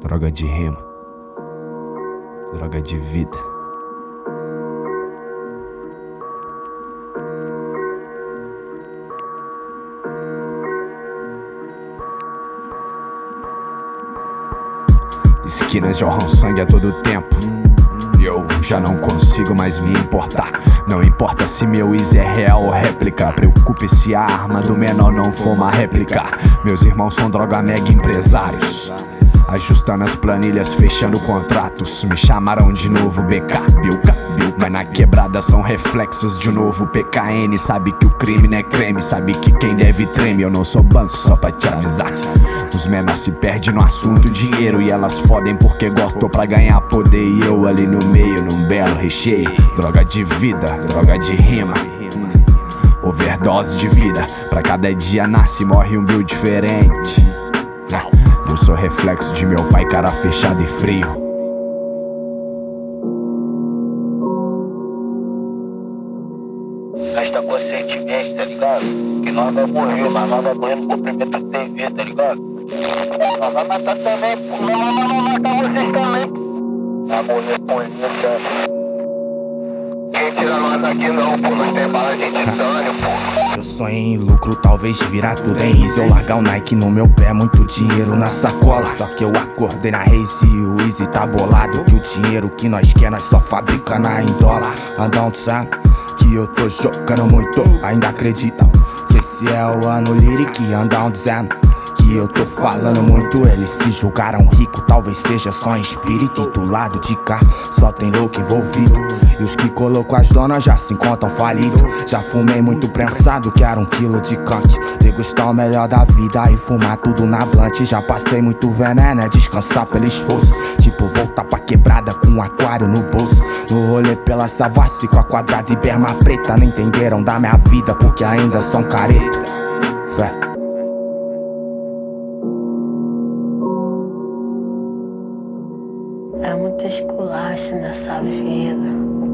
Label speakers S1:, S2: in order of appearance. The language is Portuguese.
S1: Droga de rima. Droga de vida. Esquinas jorram sangue a todo tempo. Eu já não consigo mais me importar. Não importa se meu is é real ou réplica. Preocupe se a arma do menor não for uma réplica. Meus irmãos são droga mega empresários. Ajustando as planilhas, fechando contratos. Me chamaram de novo BK, Bilka, Bilka. Mas na quebrada são reflexos de um novo PKN. Sabe que o crime não é creme, sabe que quem deve treme. Eu não sou banco, só pra te avisar. Os menores se perdem no assunto dinheiro. E elas fodem porque gostam pra ganhar poder. E eu ali no meio, num belo recheio. Droga de vida, droga de rima. Overdose de vida. Pra cada dia nasce e morre um bill diferente. Eu sou reflexo de meu pai, cara fechado e frio.
S2: Gasta conscientemente, tá ligado? Que nós vai morrer, mas nós vai morrer no cumprimento do dever, tá ligado? Nós vai matar também. Nós vamos matar vocês também. Vai morrer polícia.
S3: Eu sonhei em lucro, talvez virar tudo em Easy. Eu largar o Nike no meu pé, muito dinheiro na sacola. Só que eu acordei na Race e o Easy tá bolado. Que o dinheiro que nós quer, nós só fabrica na em dólar. Andão, sabe? Que eu tô jogando muito, ainda acredita. Que esse é o ano lyric, andão dizendo. Que eu tô falando muito, eles se julgaram rico, talvez seja só em espírito. E do lado de cá só tem louco envolvido. E os que colocou as donas já se encontram falido. Já fumei muito prensado, quero um quilo de canque. Degustar o melhor da vida e fumar tudo na blunt. Já passei muito veneno, é descansar pelo esforço. Tipo, voltar pra quebrada com um aquário no bolso. No rolê pela Savassi com a quadrada e berma preta. Não entenderam da minha vida porque ainda são careta. Fé.
S4: Muito esculacho nessa vida.